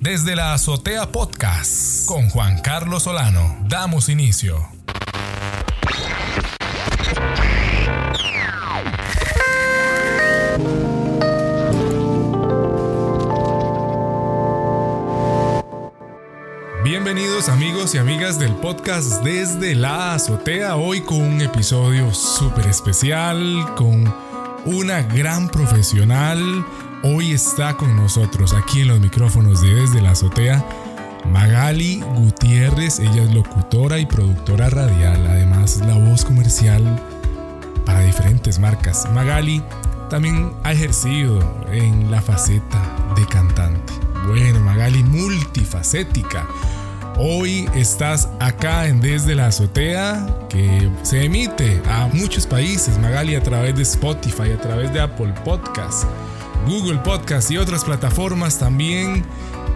Desde la Azotea Podcast con Juan Carlos Solano damos inicio. Bienvenidos amigos y amigas del podcast desde la azotea, hoy con un episodio súper especial, con una gran profesional. Hoy está con nosotros aquí en los micrófonos de desde la azotea Magali Gutiérrez, ella es locutora y productora radial, además la voz comercial para diferentes marcas. Magali también ha ejercido en la faceta de cantante. Bueno, Magali multifacética. Hoy estás acá en Desde la Azotea, que se emite a muchos países, Magali, a través de Spotify, a través de Apple Podcasts, Google Podcasts y otras plataformas también.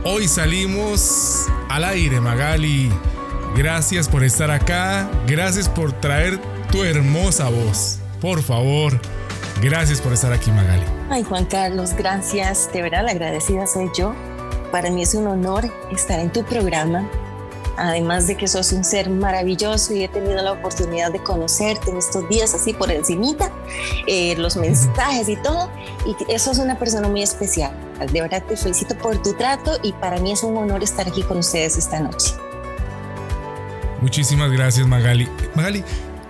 Hoy salimos al aire, Magali. Gracias por estar acá, gracias por traer tu hermosa voz. Por favor, gracias por estar aquí, Magali. Ay, Juan Carlos, gracias. De verdad, la agradecida soy yo. Para mí es un honor estar en tu programa además de que sos un ser maravilloso y he tenido la oportunidad de conocerte en estos días así por encimita, eh, los mensajes y todo, y eso es una persona muy especial. De verdad te felicito por tu trato y para mí es un honor estar aquí con ustedes esta noche. Muchísimas gracias Magali. Magali,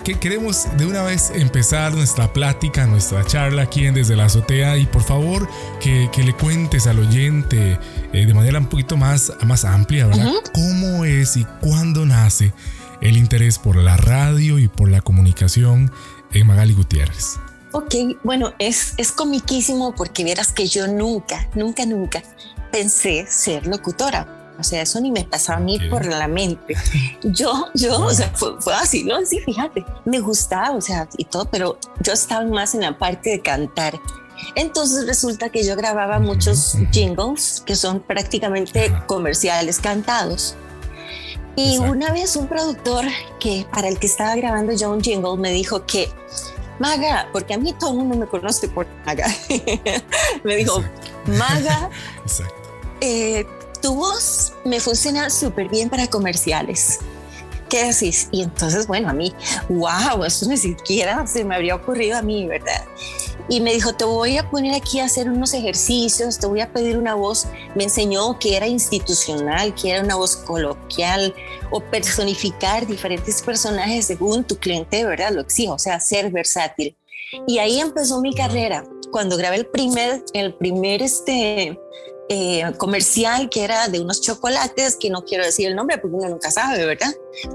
que queremos de una vez empezar nuestra plática, nuestra charla aquí en Desde la Azotea y por favor que, que le cuentes al oyente eh, de manera un poquito más, más amplia, ¿verdad? ¿Cómo es y cuándo nace el interés por la radio y por la comunicación en Magali Gutiérrez? Ok, bueno, es, es comiquísimo porque vieras que yo nunca, nunca, nunca pensé ser locutora o sea, eso ni me pasaba a mí por la mente. Yo, yo, o sea, fue, así, ¿no? Sí, fíjate, me gustaba, o sea, y todo, pero yo estaba más en la parte de cantar. Entonces resulta que yo grababa muchos jingles que son prácticamente comerciales cantados. Y una vez un productor que para el que estaba grabando yo un jingle me dijo que Maga, porque a mí todo el mundo me conoce por Maga, me dijo, Maga, Exacto. Eh, tu voz me funciona súper bien para comerciales. ¿Qué decís? Y entonces, bueno, a mí, wow, eso ni siquiera se me habría ocurrido a mí, ¿verdad? Y me dijo, te voy a poner aquí a hacer unos ejercicios, te voy a pedir una voz. Me enseñó que era institucional, que era una voz coloquial o personificar diferentes personajes según tu cliente, ¿verdad? Lo exijo, o sea, ser versátil. Y ahí empezó mi carrera. Cuando grabé el primer, el primer este, eh, comercial que era de unos chocolates, que no quiero decir el nombre porque uno nunca sabe, ¿verdad?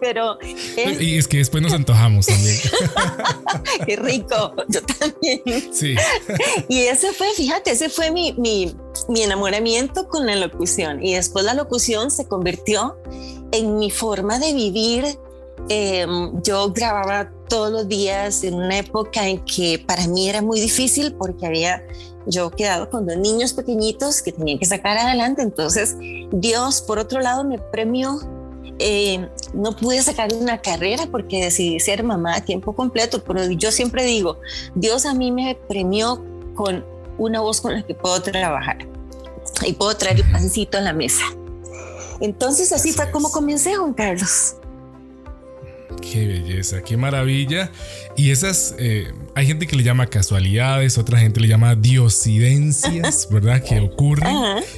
Pero, pero y es que después nos antojamos también. Qué rico, yo también. Sí. Y ese fue, fíjate, ese fue mi, mi, mi enamoramiento con la locución. Y después la locución se convirtió en mi forma de vivir. Em, yo grababa todos los días en una época en que para mí era muy difícil porque había yo he quedado con dos niños pequeñitos que tenía que sacar adelante. Entonces, Dios, por otro lado, me premió. Eh, no pude sacar una carrera porque decidí ser mamá a tiempo completo, pero yo siempre digo, Dios a mí me premió con una voz con la que puedo trabajar y puedo traer el pancito a la mesa. Entonces así fue como comencé, Juan Carlos. Qué belleza, qué maravilla. Y esas, eh, hay gente que le llama casualidades, otra gente le llama diosidencias, ¿verdad? Que ocurren.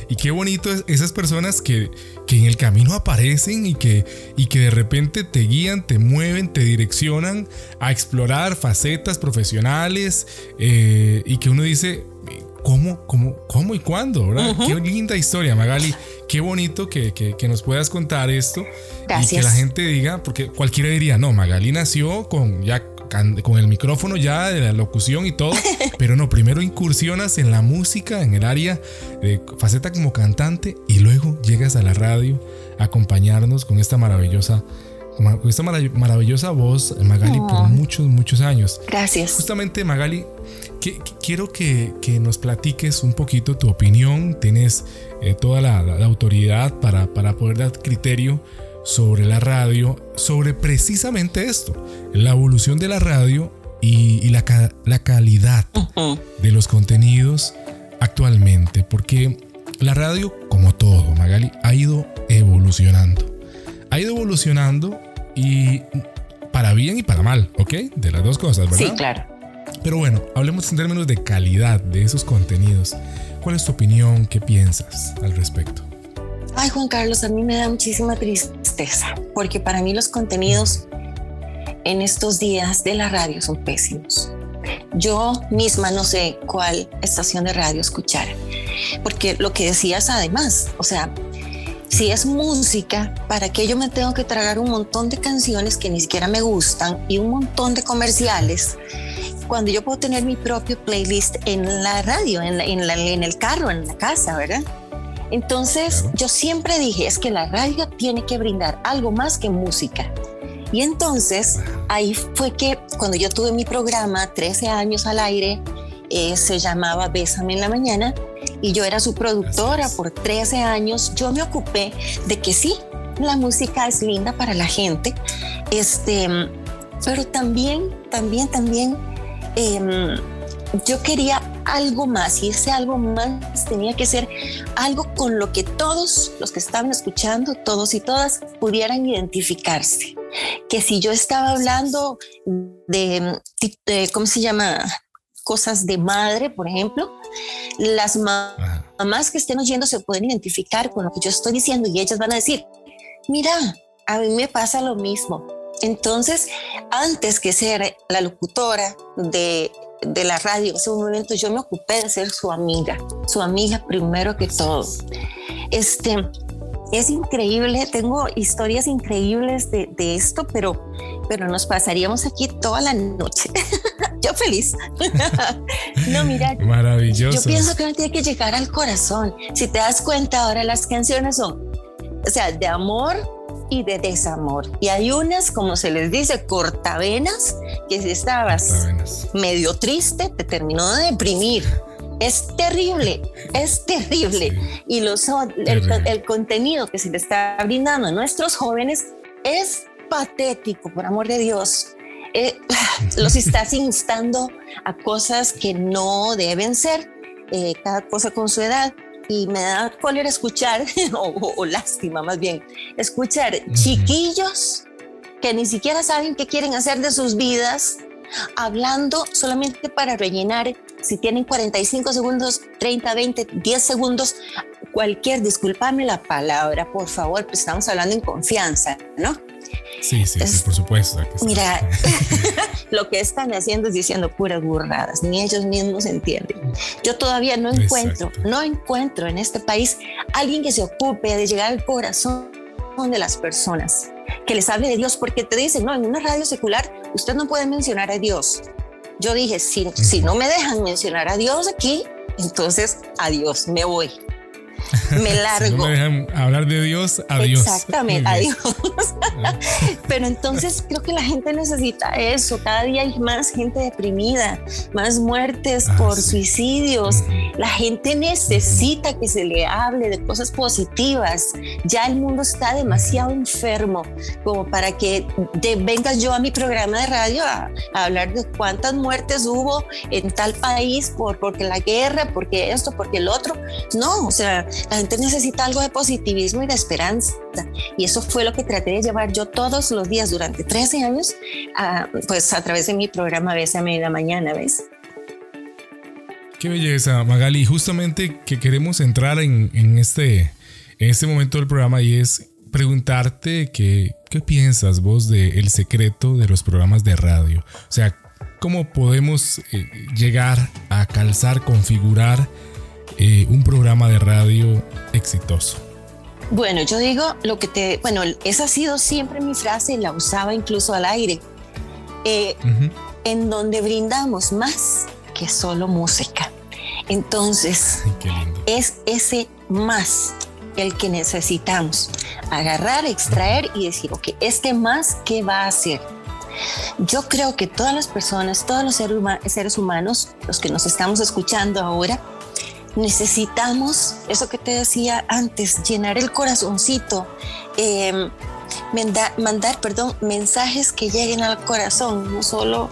Y qué bonito esas personas que, que en el camino aparecen y que, y que de repente te guían, te mueven, te direccionan a explorar facetas profesionales eh, y que uno dice, ¿Cómo, cómo, cómo y cuándo? ¿verdad? Qué linda historia, Magali. Qué bonito que, que, nos puedas contar esto. Gracias. Y que la gente diga, porque cualquiera diría, no, Magali nació con ya con el micrófono ya de la locución y todo, pero no, primero incursionas en la música, en el área de faceta como cantante y luego llegas a la radio a acompañarnos con esta maravillosa con esta maravillosa voz, Magali, por muchos, muchos años. Gracias. Justamente, Magali, quiero que, nos platiques un poquito tu opinión. Tienes eh, toda la, autoridad para, para poder dar criterio sobre la radio, sobre precisamente esto, la evolución de la radio y, la, la, calidad de los contenidos actualmente. Porque la radio, como todo, Magali, ha ido evolucionando. Ha ido evolucionando y para bien y para mal, ¿ok? De las dos cosas, ¿verdad? Sí, claro. Pero bueno, hablemos en términos de calidad de esos contenidos. ¿Cuál es tu opinión? ¿Qué piensas al respecto? Ay, Juan Carlos, a mí me da muchísima tristeza, porque para mí los contenidos en estos días de la radio son pésimos. Yo misma no sé cuál estación de radio escuchar, porque lo que decías además, o sea, si es música, ¿para qué yo me tengo que tragar un montón de canciones que ni siquiera me gustan y un montón de comerciales? Cuando yo puedo tener mi propio playlist en la radio, en, en, el carro, en la casa, ¿verdad? Entonces yo siempre dije, es que la radio tiene que brindar algo más que música. Y entonces ahí fue que cuando yo tuve mi programa, 13 años al aire, eh, se llamaba Bésame en la Mañana, y yo era su productora por 13 años. Yo me ocupé de que sí, la música es linda para la gente, este, pero también, también, también em, yo quería algo más y ese algo más tenía que ser algo con lo que todos los que estaban escuchando, todos y todas, pudieran identificarse. Que si yo estaba hablando de, de ¿cómo se llama? Cosas de madre, por ejemplo, las mamás que estén oyendo se pueden identificar con lo que yo estoy diciendo y ellas van a decir, mira, a mí me pasa lo mismo. Entonces, antes que ser la locutora de, de la radio, en ese momento yo me ocupé de ser su amiga, su amiga primero que todo. Este, es increíble, tengo historias increíbles de, de, esto, pero, pero nos pasaríamos aquí toda la noche. yo feliz. no, mira, maravilloso. Yo pienso que uno tiene que llegar al corazón. Si te das cuenta, ahora las canciones son, o sea, de amor y de desamor. Y hay unas, como se les dice, cortavenas, que si estabas medio triste, te terminó de deprimir. Es terrible, es terrible. Y los, el, el contenido que se le está brindando a nuestros jóvenes es patético, por amor de Dios. Eh, los estás instando a cosas que no deben ser, eh, cada cosa con su edad. Y me da cólera escuchar, o, lástima más bien, escuchar chiquillos que ni siquiera saben qué quieren hacer de sus vidas, hablando solamente para rellenar, si tienen 45 segundos, 30, 20, 10 segundos, cualquier, discúlpame la palabra, por favor, pues estamos hablando en confianza, ¿no? Sí, sí, sí, por supuesto. Mira, lo que están haciendo es diciendo puras burradas, ni ellos mismos entienden. Yo todavía no encuentro, no encuentro en este país alguien que se ocupe de llegar al corazón de las personas, que les hable de Dios, porque te dicen, no, en una radio secular usted no puede mencionar a Dios. Yo dije, si, si no me dejan mencionar a Dios aquí, entonces adiós, me voy me largo. me dejan hablar de Dios, adiós. Exactamente, adiós. Pero entonces creo que la gente necesita eso. Cada día hay más gente deprimida, más muertes ah, por suicidios. La gente necesita que se le hable de cosas positivas. Ya el mundo está demasiado enfermo como para que venga yo a mi programa de radio a, hablar de cuántas muertes hubo en tal país por, porque la guerra, porque esto, porque el otro. No, o sea, la gente necesita algo de positivismo y de esperanza. Y eso fue lo que traté de llevar yo todos los días durante 13 años, pues a través de mi programa Besa a Media Mañana, ¿ves? Qué belleza, Magali. Justamente que queremos entrar en, este, en este momento del programa y es preguntarte que, qué piensas vos del el secreto de los programas de radio. O sea, cómo podemos eh, llegar a calzar, configurar eh, un programa de radio exitoso? Bueno, yo digo lo que te, bueno, esa ha sido siempre mi frase, la usaba incluso al aire, eh, en donde brindamos más que solo música. Entonces, es ese más el que necesitamos. Agarrar, extraer y decir, ok, este más, ¿qué va a hacer? Yo creo que todas las personas, todos los seres humanos, los que nos estamos escuchando ahora, necesitamos, eso que te decía antes, llenar el corazoncito, em, mandar, perdón, mensajes que lleguen al corazón, no solo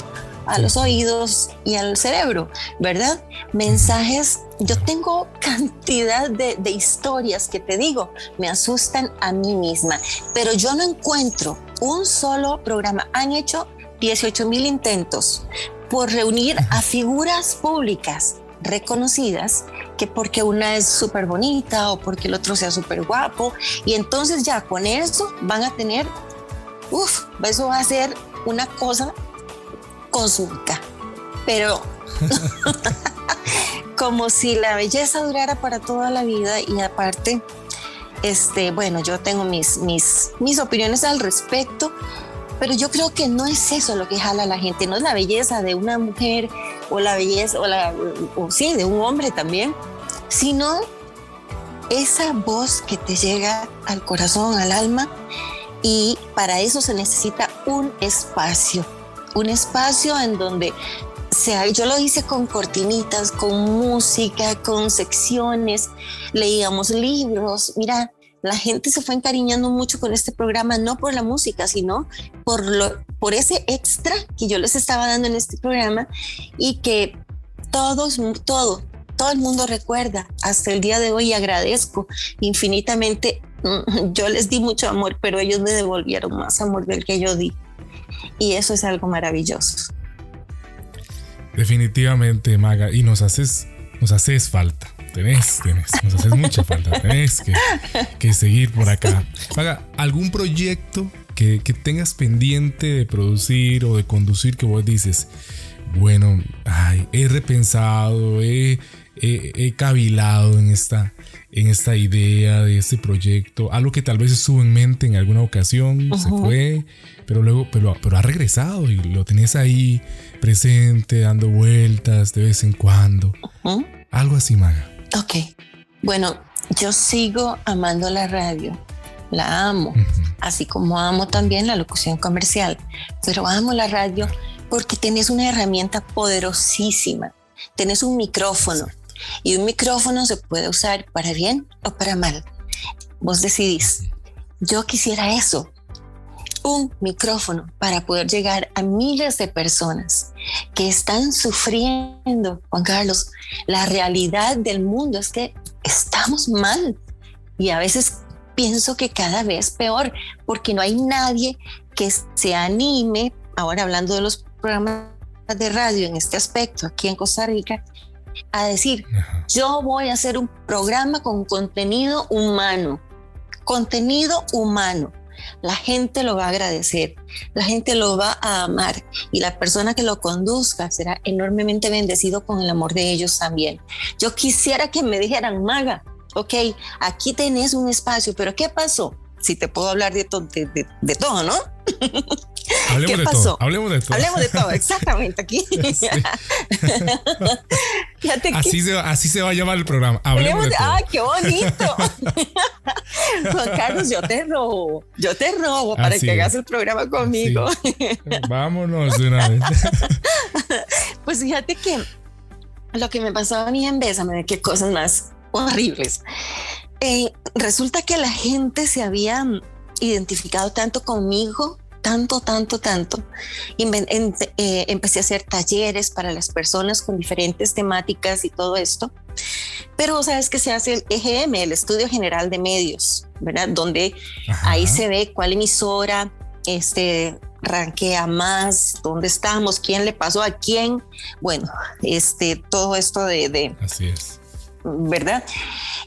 a los oídos y al cerebro, ¿verdad? Mensajes yo tengo cantidad de, de, historias que te digo, me asustan a mí misma, pero yo no encuentro un solo programa. Han hecho 18 mil intentos por reunir a figuras públicas reconocidas que porque una es súper bonita o porque el otro sea súper guapo. Y entonces ya con eso van a tener, uff, eso va a ser una cosa cósmica, pero como si la belleza durara para toda la vida y aparte, este, bueno, yo tengo mis, mis, mis opiniones al respecto, pero yo creo que no es eso lo que jala a la gente, no es la belleza de una mujer o la belleza, o, la, o sí, de un hombre también, sino esa voz que te llega al corazón, al alma, y para eso se necesita un espacio, un espacio en donde sea, yo lo hice con cortinitas, con música, con secciones, leíamos libros, mira, la gente se fue encariñando mucho con este programa, no por la música, sino por, lo, por ese extra que yo les estaba dando en este programa y que todos, todo, todo el mundo recuerda hasta el día de hoy agradezco infinitamente. Mm, yo les di mucho amor, pero ellos me devolvieron más amor del que yo di. Y eso es algo maravilloso. Definitivamente, Maga, y nos haces, nos haces falta tenés, tenés, nos haces mucha falta, tenés que, seguir por acá. Haga algún proyecto que, tengas pendiente de producir o de conducir que vos dices, bueno, ay, he repensado, he, he, cavilado en esta, en esta idea de este proyecto, algo que tal vez estuvo en mente en alguna ocasión, se fue, pero luego, pero, pero ha regresado y lo tenés ahí presente, dando vueltas de vez en cuando. Algo así, Maga. Ok, bueno, yo sigo amando la radio, la amo, así como amo también la locución comercial, pero amo la radio porque tienes una herramienta poderosísima, tienes un micrófono y un micrófono se puede usar para bien o para mal. Vos decidís. Yo quisiera eso, un micrófono para poder llegar a miles de personas que están sufriendo, Juan Carlos. La realidad del mundo es que estamos mal y a veces pienso que cada vez peor porque no hay nadie que se anime, ahora hablando de los programas de radio en este aspecto aquí en Costa Rica, a decir, yo voy a hacer un programa con contenido humano, contenido humano la gente lo va a agradecer, la gente lo va a amar y la persona que lo conduzca será enormemente bendecido con el amor de ellos también. Yo quisiera que me dijeran, Maga, ok, aquí tenés un espacio, pero ¿qué pasó? Si te puedo hablar de, todo, ¿no? Hablemos ¿Qué pasó? Hablemos de todo. Hablemos de todo, exactamente aquí. así, se, así se va a llamar el programa. Hablemos, de, todo. ¡Ah, qué bonito! Juan Carlos, yo te robo. Yo te robo para que hagas el programa conmigo. Vámonos de una vez. pues fíjate que lo que me pasó a mí en Bésame, qué cosas más horribles. Eh, resulta que la gente se había identificado tanto conmigo tanto, tanto, tanto. Eh, empecé a hacer talleres para las personas con diferentes temáticas y todo esto. Pero sabes que se hace el EGM, el Estudio General de Medios, ¿verdad? Donde ahí se ve cuál emisora este, ranquea más, dónde estamos, quién le pasó a quién. Bueno, este, todo esto de... de Así es ¿verdad?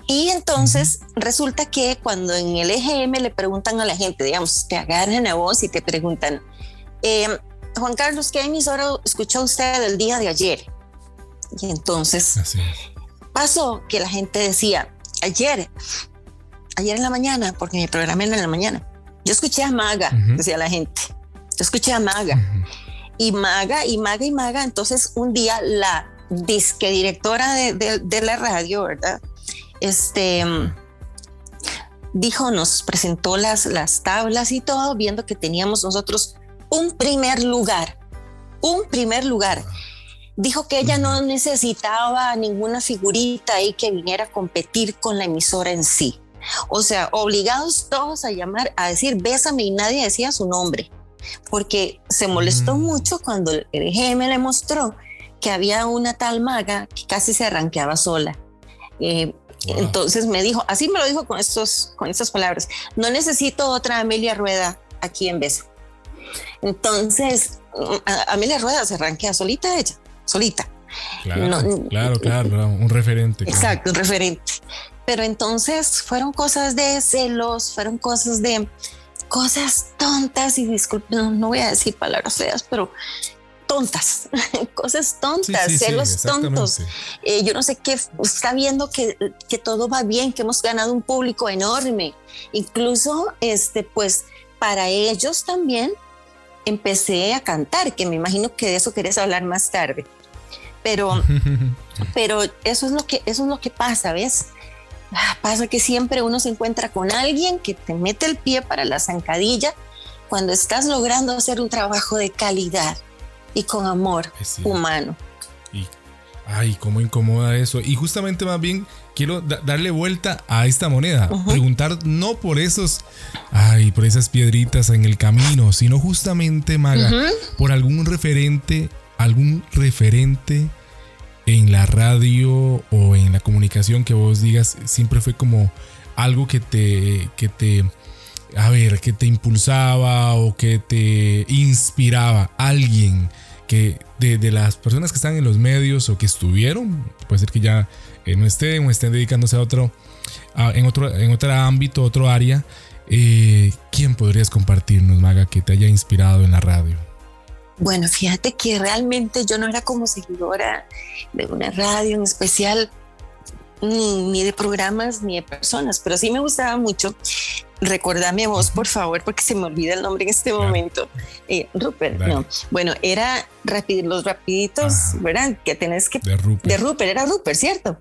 Y entonces resulta que cuando en el EGM le preguntan a la gente, digamos, te agarran a vos y te preguntan, eh, Juan Carlos, ¿qué emisora escuchó usted el día de ayer? Y entonces pasó que la gente decía, ayer, ayer en la mañana, porque mi programa era en la mañana, yo escuché a Maga, decía la gente, yo escuché a Maga. Y Maga, y Maga, y Maga, entonces un día la disque directora de, la radio, ¿verdad? Este dijo, nos presentó las, las tablas y todo, viendo que teníamos nosotros un primer lugar, un primer lugar. Dijo que ella no necesitaba ninguna figurita ahí que viniera a competir con la emisora en sí. O sea, obligados todos a llamar, a decir, bésame y nadie decía su nombre, porque se molestó mm. mucho cuando el GM le mostró que había una tal maga que casi se arranqueaba sola. Eh, entonces me dijo, así me lo dijo con, estos, con estas palabras, no necesito otra Amelia Rueda aquí en Beso. Entonces, Amelia Rueda se arranquea solita ella, solita. Claro, claro, un referente. Exacto, un referente. Pero entonces fueron cosas de celos, fueron cosas de cosas tontas y disculpen, no, voy a decir palabras feas, pero tontas, cosas tontas, celos tontos. Eh, yo no sé qué, está viendo que, que, todo va bien, que hemos ganado un público enorme. Incluso, este, pues, para ellos también empecé a cantar, que me imagino que de eso querés hablar más tarde. Pero, pero eso es lo que, eso es lo que pasa, ¿ves? Ah, pasa que siempre uno se encuentra con alguien que te mete el pie para la zancadilla cuando estás logrando hacer un trabajo de calidad y con amor humano. Y, ay, cómo incomoda eso. Y justamente más bien quiero darle vuelta a esta moneda. Preguntar no por esos, ay, por esas piedritas en el camino, sino justamente, Maga, por algún referente, algún referente en la radio o en la comunicación que vos digas, siempre fue como algo que te, que te, a ver, que te impulsaba o que te inspiraba, alguien que de, las personas que están en los medios o que estuvieron, puede ser que ya eh, no estén o estén dedicándose a otro, en otro, en otro ámbito, otro área, eh, ¿quién podrías compartirnos, Maga, que te haya inspirado en la radio? Bueno, fíjate que realmente yo no era como seguidora de una radio en especial, ni, de programas ni de personas, pero sí me gustaba mucho. Recordame vos, por favor, porque se me olvida el nombre en este momento. Eh, Rupert, no. Bueno, era los rapiditos, ¿verdad? Que tenés que... De Rupert. De Rupert, era Rupert, ¿cierto?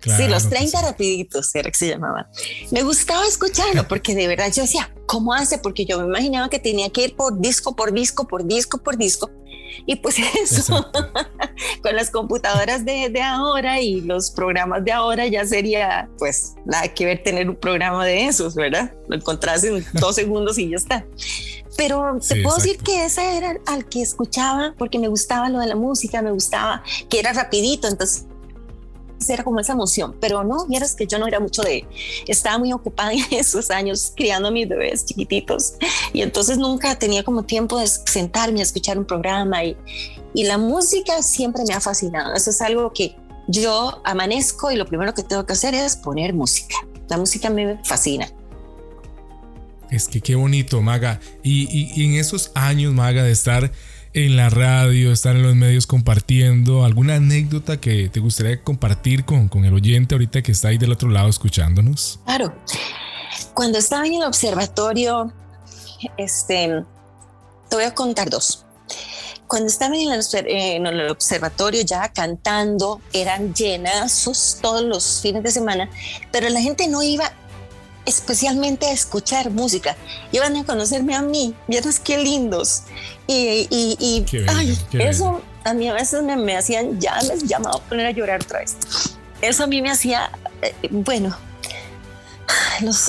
sí, los 30 rapiditos era que se llamaba. Me gustaba escucharlo porque de verdad yo decía, ¿cómo hace? Porque yo me imaginaba que tenía que ir por disco, por disco, por disco, por disco. Y pues eso, con las computadoras de, de, ahora y los programas de ahora ya sería, pues, nada que ver tener un programa de esos, ¿verdad? Lo encontrás en dos segundos y ya está. Pero te puedo decir que ese era al que escuchaba porque me gustaba lo de la música, me gustaba que era rapidito, entonces era como esa emoción, pero no, vieras que yo no era mucho de, estaba muy ocupada en esos años criando a mis bebés chiquititos y entonces nunca tenía como tiempo de sentarme a escuchar un programa y, y la música siempre me ha fascinado, eso es algo que yo amanezco y lo primero que tengo que hacer es poner música, la música me fascina. Es que qué bonito, Maga. Y, y, y en esos años, Maga, de estar en la radio, estar en los medios compartiendo, alguna anécdota que te gustaría compartir con, con el oyente ahorita que está ahí del otro lado escuchándonos. Claro, cuando estaba en el observatorio, este, te voy a contar dos. Cuando estaba en el, observatorio ya cantando, eran llenazos todos los fines de semana, pero la gente no iba especialmente a escuchar música. Iban a conocerme a mí, vieras qué lindos. Y, y, eso a mí a veces me, hacían, ya me llamaba a poner a llorar otra vez. Eso a mí me hacía, eh, bueno,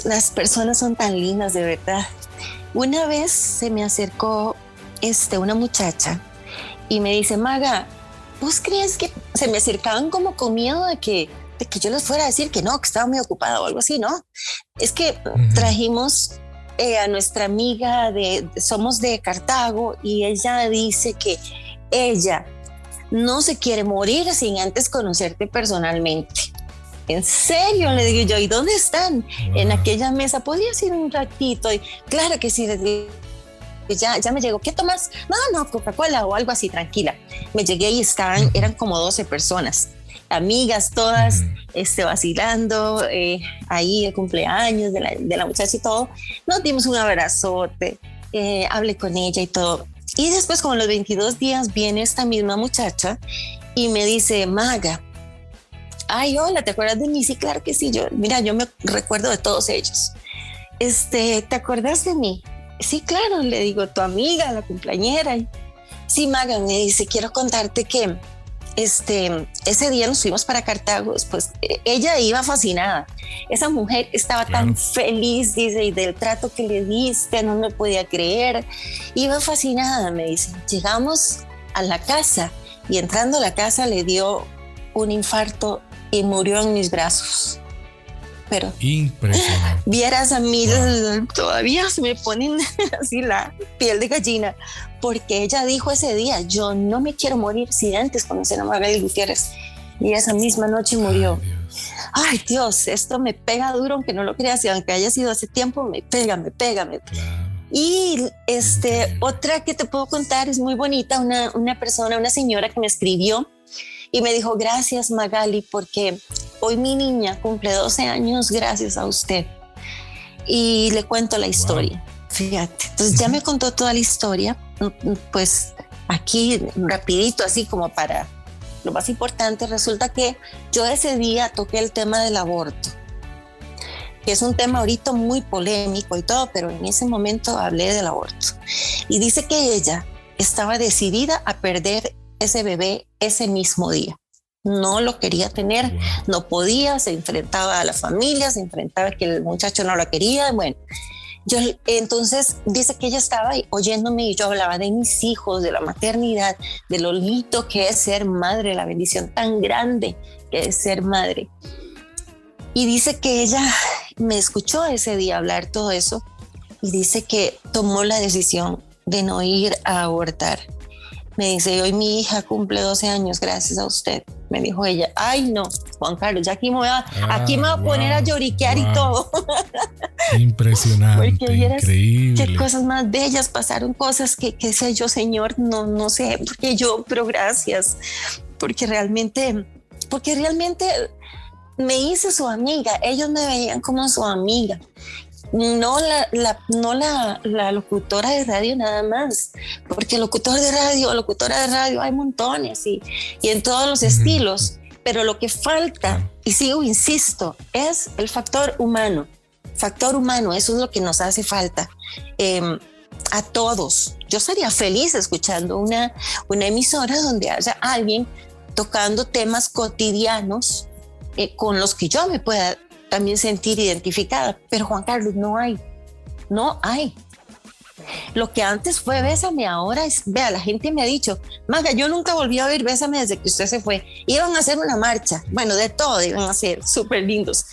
las personas son tan lindas de verdad. Una vez se me acercó este, una muchacha y me dice, Maga, ¿vos crees que se me acercaban como con miedo de que que yo les fuera a decir que no, que estaba muy ocupada o algo así, ¿no? Es que trajimos eh, a nuestra amiga de, somos de Cartago y ella dice que ella no se quiere morir sin antes conocerte personalmente. En serio, le digo yo, ¿y dónde están? En aquella mesa, ¿podrías ir un ratito? Y claro que sí, les digo, ya, ya me llegó, ¿qué tomas? No, no, Coca-Cola o algo así, tranquila. Me llegué y estaban, eran como 12 personas amigas todas, este, vacilando, eh, ahí el cumpleaños de la, de la, muchacha y todo. Nos dimos un abrazote, eh, hablé con ella y todo. Y después, como los 22 días, viene esta misma muchacha y me dice, Maga, ay, hola, ¿te acuerdas de mí? Sí, claro que sí, yo, mira, yo me recuerdo de todos ellos. Este, ¿te acuerdas de mí? Sí, claro, le digo, tu amiga, la cumpleañera. Sí, Maga, me dice, quiero contarte que este, ese día nos fuimos para Cartago, pues ella iba fascinada. Esa mujer estaba tan feliz, dice, y del trato que le diste, no me podía creer. Iba fascinada, me dice. Llegamos a la casa y entrando a la casa le dio un infarto y murió en mis brazos. Pero impresionante. Vieras a mí, todavía se me ponen así la piel de gallina, porque ella dijo ese día, yo no me quiero morir si antes conocer a Magali Gutiérrez. Y esa misma noche murió. Ay Dios. esto me pega duro, aunque no lo creas, y aunque haya sido hace tiempo, me pega, me pega, me Y este, otra que te puedo contar es muy bonita, una, una persona, una señora que me escribió y me dijo, gracias Magali, porque hoy mi niña cumple 12 años gracias a usted. Y le cuento la historia. Fíjate, entonces ya me contó toda la historia, pues aquí rapidito, así como para lo más importante, resulta que yo ese día toqué el tema del aborto, que es un tema ahorita muy polémico y todo, pero en ese momento hablé del aborto. Y dice que ella estaba decidida a perder ese bebé ese mismo día. No lo quería tener, no podía, se enfrentaba a la familia, se enfrentaba a que el muchacho no la quería, bueno. Entonces dice que ella estaba oyéndome y yo hablaba de mis hijos, de la maternidad, de lo lindo que es ser madre, la bendición tan grande que es ser madre. Y dice que ella me escuchó ese día hablar todo eso y dice que tomó la decisión de no ir a abortar me dice, hoy mi hija cumple 12 años gracias a usted. Me dijo ella, ay no, Juan Carlos, ya aquí me voy a, aquí me voy a ah, poner a lloriquear y todo. Impresionante, increíble. Qué cosas más bellas, pasaron cosas que, que sé yo, Señor, no, no sé, porque yo, pero gracias, porque realmente, porque realmente me hice su amiga, ellos me veían como su amiga no la, no la, locutora de radio nada más, porque locutor de radio, locutora de radio hay montones y, en todos los estilos, pero lo que falta, y sigo, insisto, es el factor humano, factor humano, eso es lo que nos hace falta. Em, a todos. Yo sería feliz escuchando una, una emisora donde haya alguien tocando temas cotidianos eh, con los que yo me pueda también sentir identificada. Pero Juan Carlos, no hay, no hay. Lo que antes fue Bésame, ahora es, vea, la gente me ha dicho, Maga, yo nunca volví a ver Bésame desde que usted se fue. Iban a hacer una marcha, bueno, de todo iban a ser súper lindos.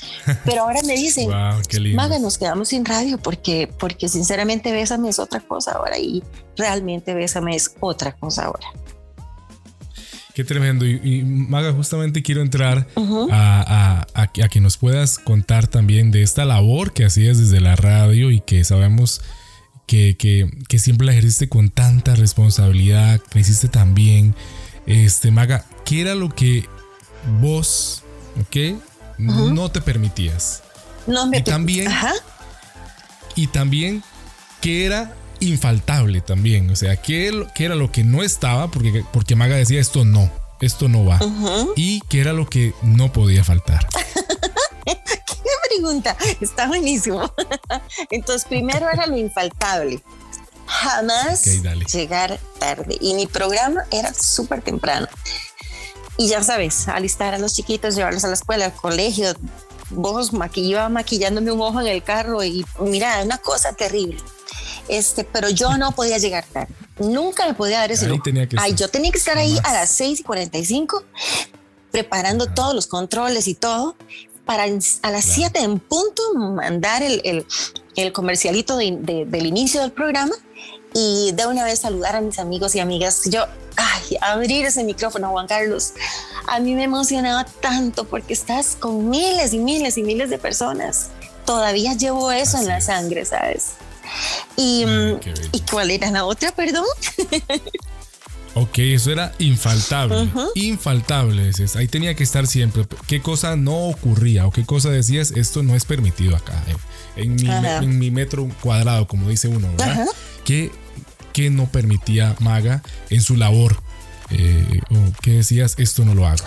Pero ahora me dicen, Maga, nos quedamos sin radio porque, porque sinceramente Bésame es otra cosa ahora y realmente Bésame es otra cosa ahora. Qué tremendo. Y, Maga, justamente quiero entrar a, a, que nos puedas contar también de esta labor que hacías desde la radio y que sabemos que, que, siempre la ejerciste con tanta responsabilidad, que hiciste tan bien. Este, Maga, ¿qué era lo que vos, ok, no te permitías? No me y también, y también, ¿qué era infaltable también. O sea, ¿qué, qué era lo que no estaba? Porque, porque Maga decía esto no, esto no va. Y qué era lo que no podía faltar. qué pregunta, está buenísimo. Entonces, primero era lo infaltable. Jamás llegar tarde. Y mi programa era súper temprano. Y ya sabes, alistar a los chiquitos, llevarlos a la escuela, al colegio. Vos maquillaba maquillándome un ojo en el carro y mira, una cosa terrible este, pero yo no podía llegar tarde. Nunca me podía dar ese Ay, yo tenía que estar ahí a las 6 y 45 preparando todos los controles y todo para a las 7 en punto mandar el, el, comercialito del inicio del programa y de una vez saludar a mis amigos y amigas. Yo, ay, abrir ese micrófono, Juan Carlos, a mí me emocionaba tanto porque estás con miles y miles y miles de personas. Todavía llevo eso en la sangre, ¿sabes? Y, mm, ¿Y cuál era la otra, perdón? Ok, eso era infaltable. Infaltable. Ahí tenía que estar siempre. ¿Qué cosa no ocurría o qué cosa decías? Esto no es permitido acá. Eh, en, mi, metro cuadrado, como dice uno, ¿verdad? ¿Qué, no permitía Maga en su labor? Eh, ¿O qué decías? Esto no lo hago.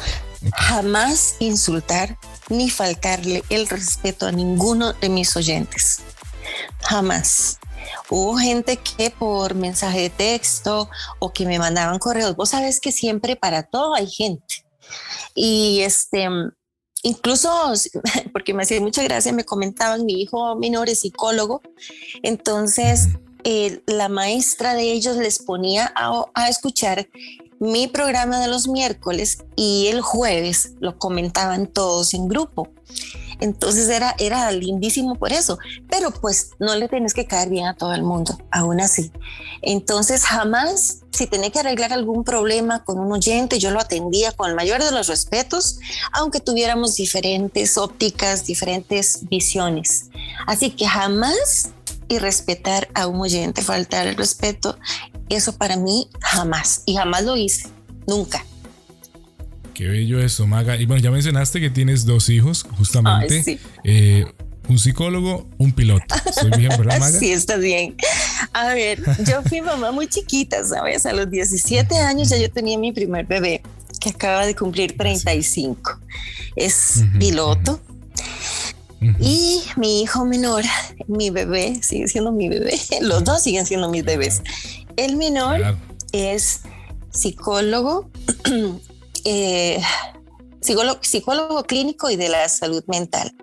Jamás insultar ni faltarle el respeto a ninguno de mis oyentes jamás. Hubo gente que por mensaje de texto o que me mandaban correos, vos sabes que siempre para todo hay gente. Y este, incluso, porque me hacía mucha gracia, me comentaban, mi hijo menor es psicólogo, entonces eh, la maestra de ellos les ponía a, escuchar mi programa de los miércoles y el jueves lo comentaban todos en grupo. Entonces era, era lindísimo por eso, pero pues no le tienes que caer bien a todo el mundo, aún así. Entonces jamás, si tenía que arreglar algún problema con un oyente, yo lo atendía con el mayor de los respetos, aunque tuviéramos diferentes ópticas, diferentes visiones. Así que jamás y respetar a un oyente, faltar el respeto, eso para mí jamás, y jamás lo hice, nunca. Qué bello eso, Maga. Y bueno, ya mencionaste que tienes dos hijos, justamente. Eh, un psicólogo, un piloto. ¿Estoy bien, verdad, Maga? Sí, está bien. A ver, yo fui mamá muy chiquita, ¿sabes? A los 17 años ya yo tenía mi primer bebé, que acaba de cumplir 35. Es piloto. Y mi hijo menor, mi bebé, sigue siendo mi bebé. Los dos siguen siendo mis bebés. El menor es psicólogo, eh, psicólogo, clínico y de la salud mental.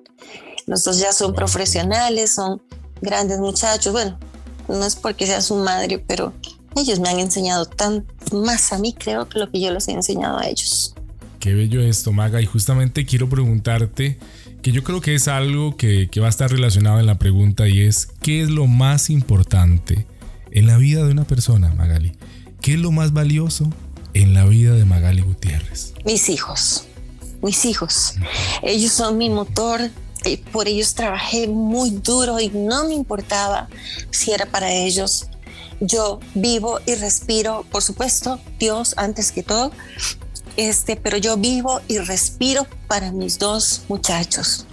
Los dos ya son profesionales, son grandes muchachos. Bueno, no es porque sea su madre, pero ellos me han enseñado tan más a mí, creo, que lo que yo les he enseñado a ellos. Qué bello esto, Maga. Y justamente quiero preguntarte, que yo creo que es algo que, que va a estar relacionado en la pregunta, y es, ¿qué es lo más importante en la vida de una persona, Magali? ¿Qué es lo más valioso en la vida de Magali Gutiérrez? Mis hijos, mis hijos. Ellos son mi motor, y por ellos trabajé muy duro y no me importaba si era para ellos. Yo vivo y respiro, por supuesto, Dios antes que todo, este, pero yo vivo y respiro para mis dos muchachos.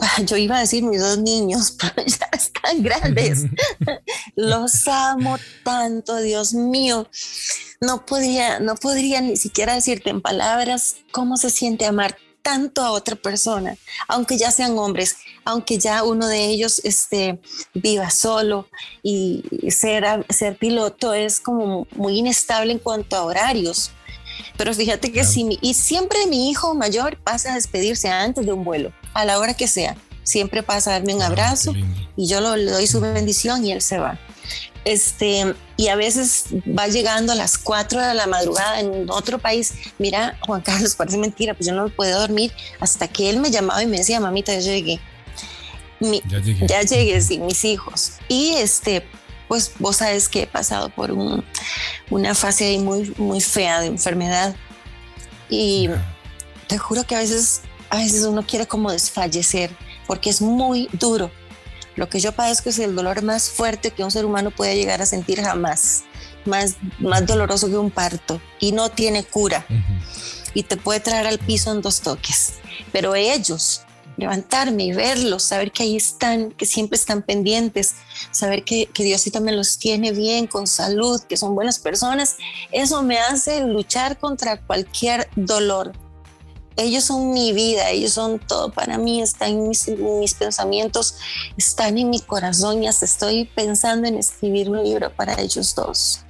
Ah, yo iba a decir mis dos niños, pero ya están grandes. Los amo tanto, Dios mío. No podría, no podría ni siquiera decirte en palabras cómo se siente amar tanto a otra persona, aunque ya sean hombres, aunque ya uno de ellos este, viva solo y ser, ser piloto es como muy inestable en cuanto a horarios. Pero fíjate que si y siempre mi hijo mayor pasa a despedirse antes de un vuelo a la hora que sea. Siempre pasa a darme un ah, abrazo y yo le doy su bendición y él se va. Este, y a veces va llegando a las 4 de la madrugada en otro país. Mira, Juan Carlos, parece mentira, pues yo no puedo dormir hasta que él me llamaba y me decía, mamita, ya llegué. ya llegué. Ya llegué, sí, mis hijos. Y este, pues vos sabes que he pasado por una fase muy, muy fea de enfermedad. Y te juro que a veces a veces uno quiere como desfallecer porque es muy duro. Lo que yo padezco es el dolor más fuerte que un ser humano puede llegar a sentir jamás, más, más doloroso que un parto y no tiene cura. Y te puede traer al piso en dos toques. Pero ellos, levantarme y verlos, saber que ahí están, que siempre están pendientes, saber que, que Dios sí también los tiene bien, con salud, que son buenas personas, eso me hace luchar contra cualquier dolor ellos son mi vida, ellos son todo para mí, están en mis, mis, pensamientos, están en mi corazón y hasta estoy pensando en escribir un libro para ellos dos.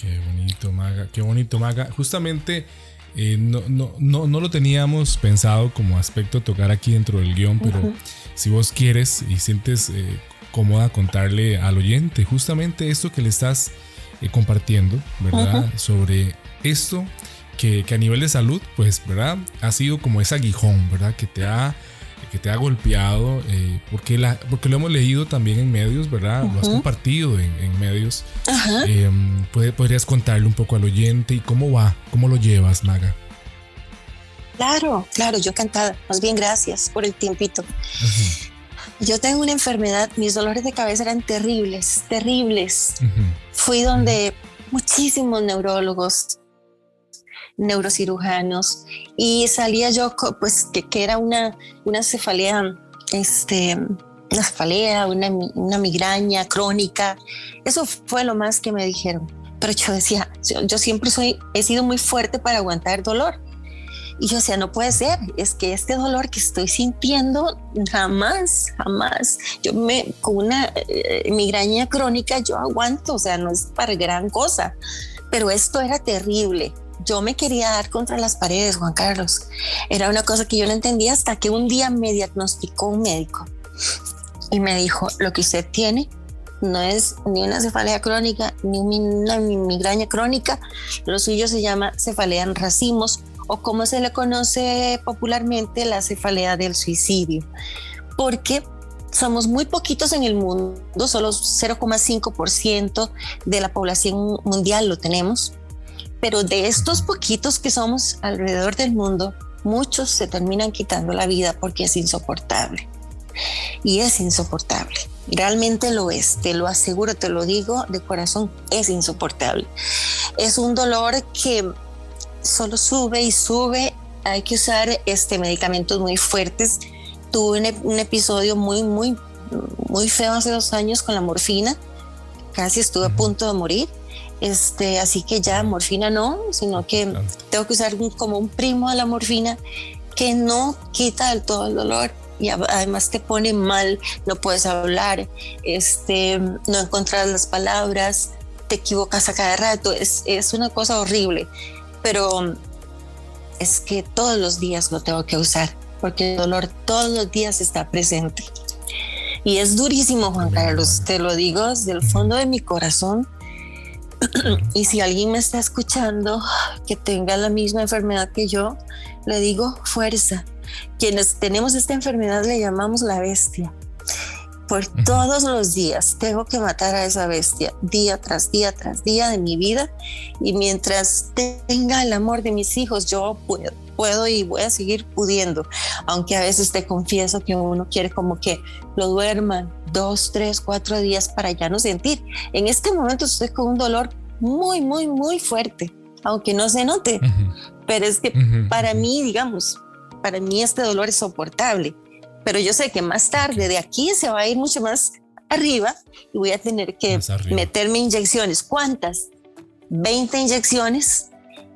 Qué bonito, Maga, qué bonito, Maga. Justamente eh, no, no, no, no, lo teníamos pensado como aspecto tocar aquí dentro del guion, pero si vos quieres y sientes eh, cómoda contarle al oyente justamente esto que le estás eh, compartiendo, ¿verdad? Sobre esto que, a nivel de salud, pues, ¿verdad? Ha sido como ese aguijón, ¿verdad? Que te ha, que te ha golpeado, eh, porque, la, porque lo hemos leído también en medios, ¿verdad? Lo has compartido en, medios. Eh, ¿Podrías contarle un poco al oyente y cómo va? ¿Cómo lo llevas, Maga? Claro, claro, yo encantada. Más bien, gracias por el tiempito. Yo tengo una enfermedad, mis dolores de cabeza eran terribles, terribles. Fui donde muchísimos neurólogos, neurocirujanos y salía yo pues que, que era una, una cefalea, este, una cefalea, una, una, migraña crónica. Eso fue lo más que me dijeron. Pero yo decía, yo, siempre soy, he sido muy fuerte para aguantar dolor. Y yo decía, no puede ser, es que este dolor que estoy sintiendo, jamás, jamás, yo me, con una eh, migraña crónica, yo aguanto, o sea, no es para gran cosa, pero esto era terrible yo me quería dar contra las paredes, Juan Carlos. Era una cosa que yo no entendía hasta que un día me diagnosticó un médico y me dijo, lo que usted tiene no es ni una cefalea crónica ni una migraña crónica, lo suyo se llama cefalea en racimos o como se le conoce popularmente la cefalea del suicidio, porque somos muy poquitos en el mundo, solo 0,5% de la población mundial lo tenemos, pero de estos poquitos que somos alrededor del mundo, muchos se terminan quitando la vida porque es insoportable. Y es insoportable. Realmente lo es, te lo aseguro, te lo digo de corazón, es insoportable. Es un dolor que solo sube y sube. Hay que usar este, medicamentos muy fuertes. Tuve un, episodio muy, muy, muy feo hace dos años con la morfina. Casi estuve a punto de morir. Este, así que ya morfina no, sino que tengo que usar como un primo de la morfina que no quita del todo el dolor y además te pone mal, no puedes hablar, este, no encontrar las palabras, te equivocas a cada rato, es, es una cosa horrible pero es que todos los días lo tengo que usar, porque el dolor todos los días está presente. Y es durísimo, Juan Carlos, te lo digo desde el fondo de mi corazón. y si alguien me está escuchando que tenga la misma enfermedad que yo, le digo fuerza. Quienes tenemos esta enfermedad le llamamos la bestia por todos los días. Tengo que matar a esa bestia día tras día tras día de mi vida. Y mientras tenga el amor de mis hijos yo puedo, puedo y voy a seguir pudiendo. Aunque a veces te confieso que uno quiere como que lo duerman dos tres cuatro días para ya no sentir. En este momento estoy con un dolor muy muy muy fuerte aunque no se note. Pero es que para mí digamos para mí este dolor es soportable pero yo sé que más tarde de aquí se va a ir mucho más arriba y voy a tener que meterme inyecciones. ¿Cuántas? 20 inyecciones,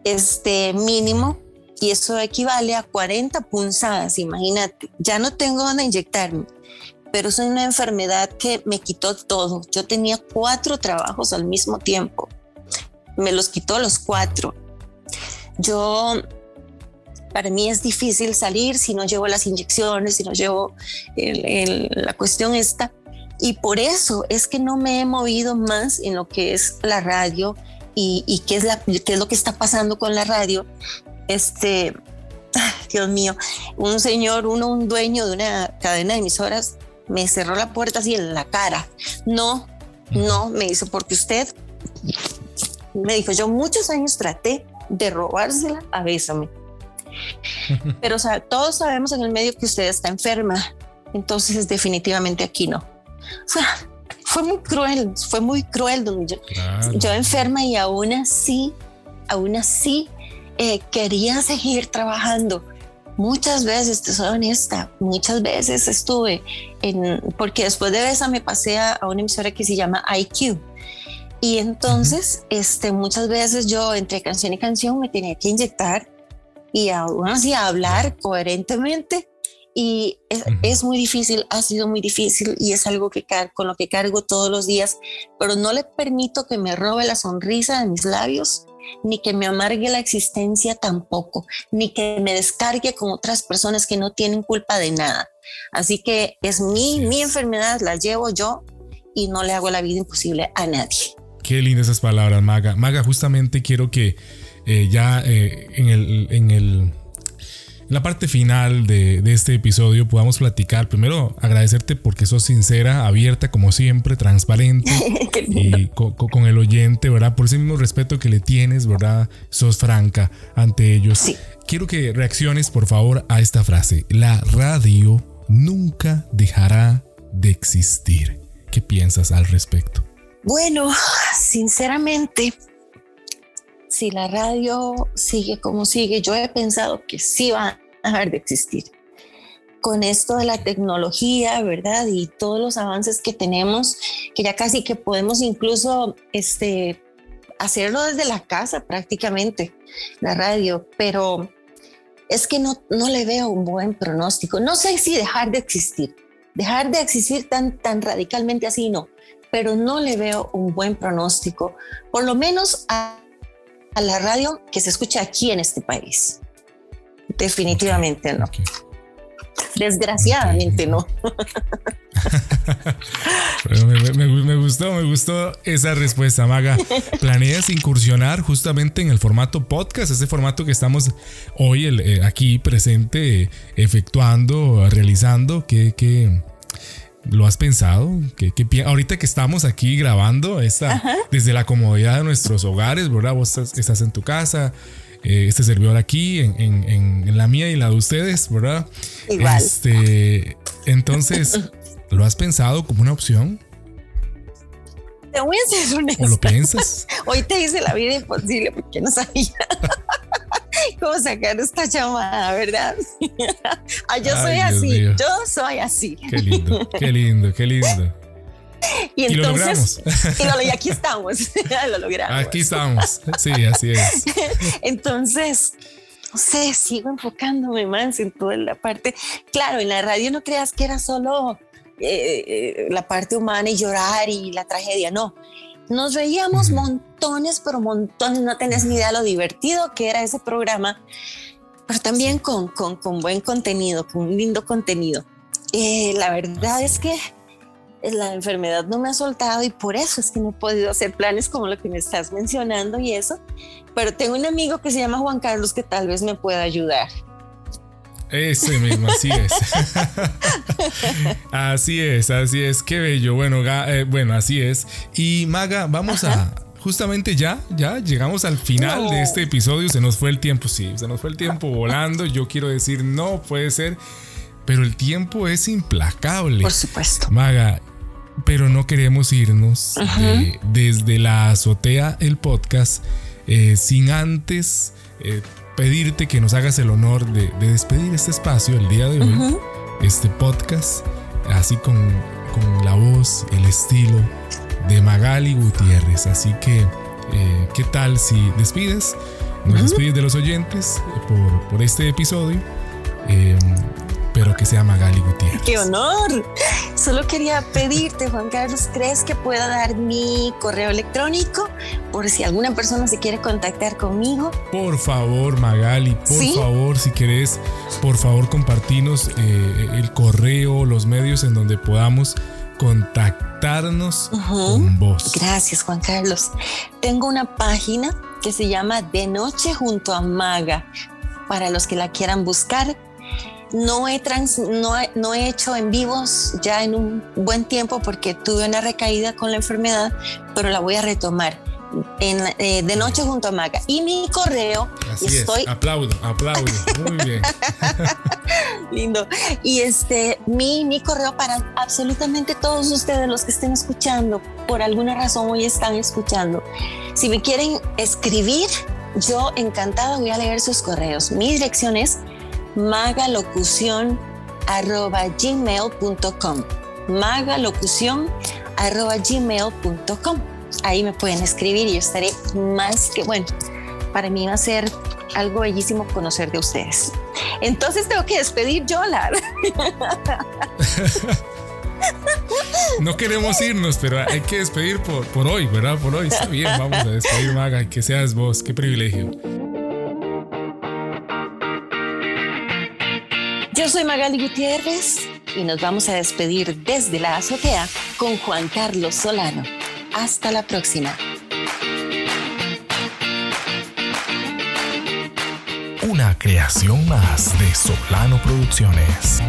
este mínimo, y eso equivale a 40 punzadas, imagínate. Ya no tengo dónde inyectarme, pero es una enfermedad que me quitó todo. Yo tenía cuatro trabajos al mismo tiempo. Me los quitó los cuatro. Yo para mí es difícil salir si no llevo las inyecciones, si no llevo la cuestión esta. Y por eso es que no me he movido más en lo que es la radio y, qué, es la, qué es lo que está pasando con la radio. Este, Dios mío, un señor, uno, un dueño de una cadena de emisoras, me cerró la puerta así en la cara. No, no, me hizo porque usted me dijo, yo muchos años traté de robársela a Bésame pero todos sabemos en el medio que usted está enferma, entonces definitivamente aquí no. O sea, fue muy cruel, fue muy cruel donde yo, enferma y aún así, aún así eh, quería seguir trabajando. Muchas veces, te soy honesta, muchas veces estuve en, porque después de esa me pasé a, una emisora que se llama IQ. Y entonces, este, muchas veces yo entre canción y canción me tenía que inyectar y así hablar coherentemente. Y es, muy difícil, ha sido muy difícil y es algo que con lo que cargo todos los días, pero no le permito que me robe la sonrisa de mis labios, ni que me amargue la existencia tampoco, ni que me descargue con otras personas que no tienen culpa de nada. Así que es mi, mi enfermedad, la llevo yo y no le hago la vida imposible a nadie. Qué lindas esas palabras, Maga. Maga, justamente quiero que eh, ya eh, en, el, en, el, la parte final de, este episodio podamos platicar. Primero, agradecerte porque sos sincera, abierta, como siempre, transparente y con, el oyente, ¿verdad? Por ese mismo respeto que le tienes, ¿verdad? Sos franca ante ellos. Quiero que reacciones, por favor, a esta frase. La radio nunca dejará de existir. ¿Qué piensas al respecto? Bueno, sinceramente, si la radio sigue como sigue, yo he pensado que sí va a dejar de existir. Con esto de la tecnología, ¿verdad? Y todos los avances que tenemos, que ya casi que podemos incluso este, hacerlo desde la casa prácticamente, la radio, pero es que no, no le veo un buen pronóstico. No sé si dejar de existir, dejar de existir tan, tan radicalmente así, no, pero no le veo un buen pronóstico, por lo menos a a la radio que se escucha aquí en este país. Definitivamente no. Desgraciadamente no. me, gustó, me gustó esa respuesta, Maga. ¿Planeas incursionar justamente en el formato podcast, ese formato que estamos hoy eh, aquí presente, efectuando, realizando? ¿Qué, qué, ¿Lo has pensado? ¿Qué, ahorita que estamos aquí grabando esta, desde la comodidad de nuestros hogares, ¿verdad? Vos estás, en tu casa, eh, este servidor aquí, en, en, la mía y la de ustedes, ¿verdad? Igual. Este, entonces, ¿lo has pensado como una opción? Te voy a ser honesta. ¿O lo piensas? Hoy te hice la vida imposible porque no sabía cómo sacar esta llamada, ¿verdad? ah, yo soy así, yo soy así. Qué lindo, qué lindo, qué lindo. Y entonces, y, aquí estamos, lo logramos. Aquí estamos, sí, así es. Entonces, no sé, sigo enfocándome más en toda la parte. Claro, en la radio no creas que era solo eh, eh, la parte humana y llorar y la tragedia, no. Nos veíamos montones, pero montones, no tenés ni idea de lo divertido que era ese programa, pero también con, con, con, buen contenido, con un lindo contenido. Eh, la verdad es que la enfermedad no me ha soltado y por eso es que no he podido hacer planes como lo que me estás mencionando y eso, pero tengo un amigo que se llama Juan Carlos que tal vez me pueda ayudar. Ese mismo, así es. así es, así es. Qué bello. Bueno, eh, bueno, así es. Y Maga, vamos a justamente ya, ya llegamos al final de este episodio. Se nos fue el tiempo, sí, se nos fue el tiempo volando. Yo quiero decir, no puede ser, pero el tiempo es implacable. Por supuesto. Maga, pero no queremos irnos desde la azotea el podcast eh, sin antes eh, pedirte que nos hagas el honor de, despedir este espacio el día de hoy, este podcast, así con, con, la voz, el estilo de Magali Gutiérrez. Así que, eh, ¿qué tal si despides? Nos despides de los oyentes por, por este episodio. Eh, pero que sea Magali Gutiérrez. ¡Qué honor! Solo quería pedirte, Juan Carlos, ¿crees que pueda dar mi correo electrónico por si alguna persona se quiere contactar conmigo? Por favor, Magali, por favor, si querés, por favor, compartinos eh, el correo, los medios en donde podamos contactarnos con vos. Gracias, Juan Carlos. Tengo una página que se llama De Noche junto a Maga. Para los que la quieran buscar, no he, trans, no, no, he hecho en vivos ya en un buen tiempo porque tuve una recaída con la enfermedad, pero la voy a retomar. En, eh, de noche junto a Maga. Y mi correo, Así estoy. Es. Aplaudo, aplaudo. Muy bien. Lindo. Y este, mi, mi correo para absolutamente todos ustedes, los que estén escuchando, por alguna razón hoy están escuchando. Si me quieren escribir, yo encantada voy a leer sus correos. Mi dirección es magalocución arroba ahí me pueden escribir y yo estaré más que bueno para mí va a ser algo bellísimo conocer de ustedes entonces tengo que despedir yo Lar No queremos irnos, pero hay que despedir por, por hoy, ¿verdad? Por hoy está bien, vamos a despedir, Maga, que seas vos, qué privilegio. Yo soy Magali Gutiérrez y nos vamos a despedir desde la azotea con Juan Carlos Solano. Hasta la próxima. Una creación más de Solano Producciones.